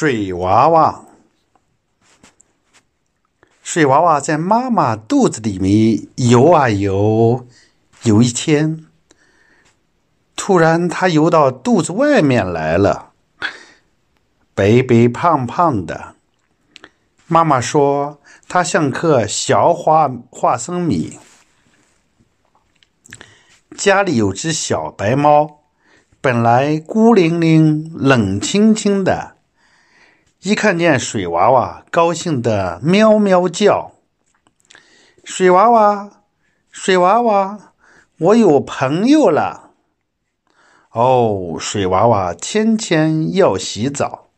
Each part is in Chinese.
水娃娃，水娃娃在妈妈肚子里面游啊游。有一天，突然它游到肚子外面来了，白白胖胖的。妈妈说，它像颗小花花生米。家里有只小白猫，本来孤零零、冷清清的。一看见水娃娃，高兴的喵喵叫。水娃娃，水娃娃，我有朋友了。哦，水娃娃天天要洗澡。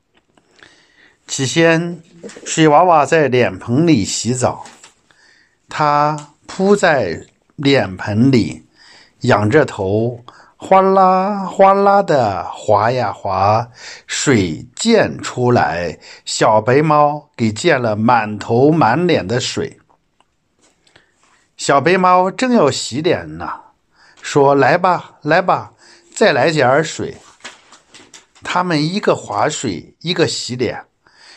起先，水娃娃在脸盆里洗澡，它扑在脸盆里，仰着头。哗啦哗啦的滑呀滑，水溅出来，小白猫给溅了满头满脸的水。小白猫正要洗脸呢，说：“来吧，来吧，再来点儿水。”他们一个划水，一个洗脸，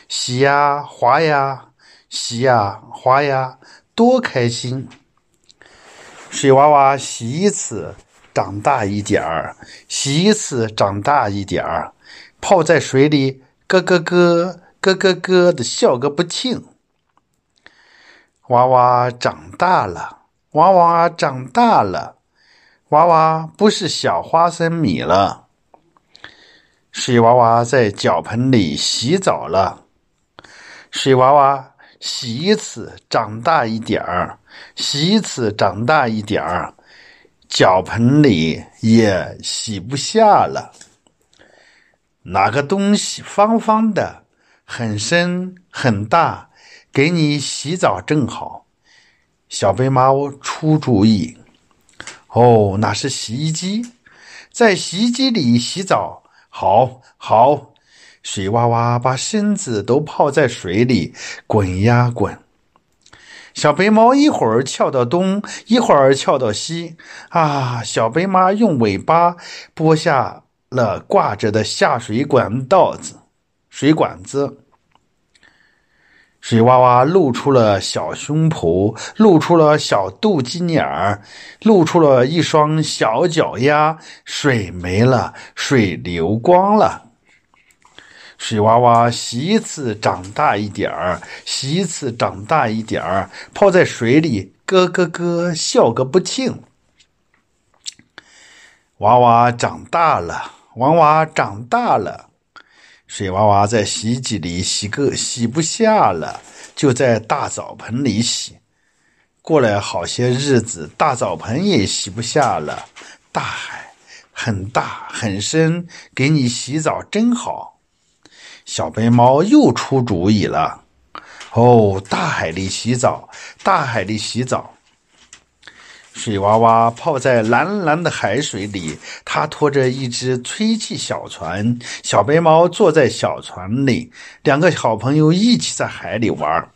洗呀滑呀，洗呀滑呀，多开心！水娃娃洗一次。长大一点儿，洗一次；长大一点儿，泡在水里，咯咯咯，咯咯咯的笑个不停。娃娃长大了，娃娃长大了，娃娃不是小花生米了。水娃娃在脚盆里洗澡了。水娃娃洗一次，长大一点儿；洗一次，长大一点儿。脚盆里也洗不下了。哪个东西方方的，很深很大，给你洗澡正好。小白猫出主意：哦，那是洗衣机，在洗衣机里洗澡，好好。水娃娃把身子都泡在水里，滚呀滚。小白猫一会儿翘到东，一会儿翘到西，啊！小白猫用尾巴拨下了挂着的下水管道子，水管子。水娃娃露出了小胸脯，露出了小肚脐眼儿，露出了一双小脚丫。水没了，水流光了。水娃娃洗一次长大一点儿，洗一次长大一点儿，泡在水里咯咯咯笑个不停。娃娃长大了，娃娃长大了，水娃娃在洗衣机里洗个洗不下了，就在大澡盆里洗。过了好些日子，大澡盆也洗不下了。大海很大很深，给你洗澡真好。小白猫又出主意了，哦，大海里洗澡，大海里洗澡。水娃娃泡在蓝蓝的海水里，它拖着一只吹气小船，小白猫坐在小船里，两个好朋友一起在海里玩。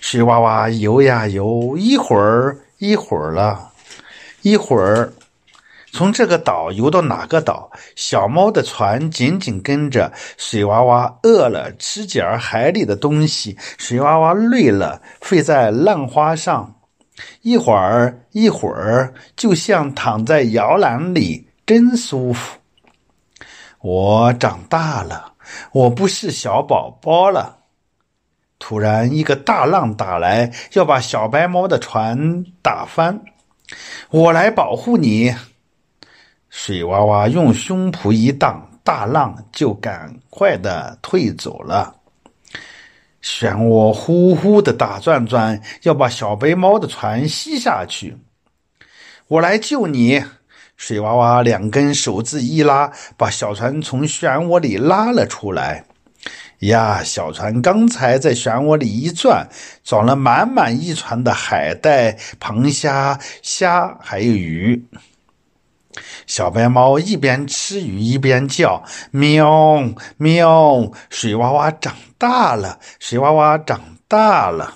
水娃娃游呀游，一会儿一会儿了，一会儿。从这个岛游到哪个岛？小猫的船紧紧跟着。水娃娃饿了，吃点儿海里的东西。水娃娃累了，睡在浪花上。一会儿一会儿，就像躺在摇篮里，真舒服。我长大了，我不是小宝宝了。突然，一个大浪打来，要把小白猫的船打翻。我来保护你。水娃娃用胸脯一荡，大浪就赶快的退走了。漩涡呼呼的打转转，要把小白猫的船吸下去。我来救你！水娃娃两根手指一拉，把小船从漩涡里拉了出来。呀，小船刚才在漩涡里一转，装了满满一船的海带、螃虾、虾还有鱼。小白猫一边吃鱼一边叫：“喵喵！”水娃娃长大了，水娃娃长大了。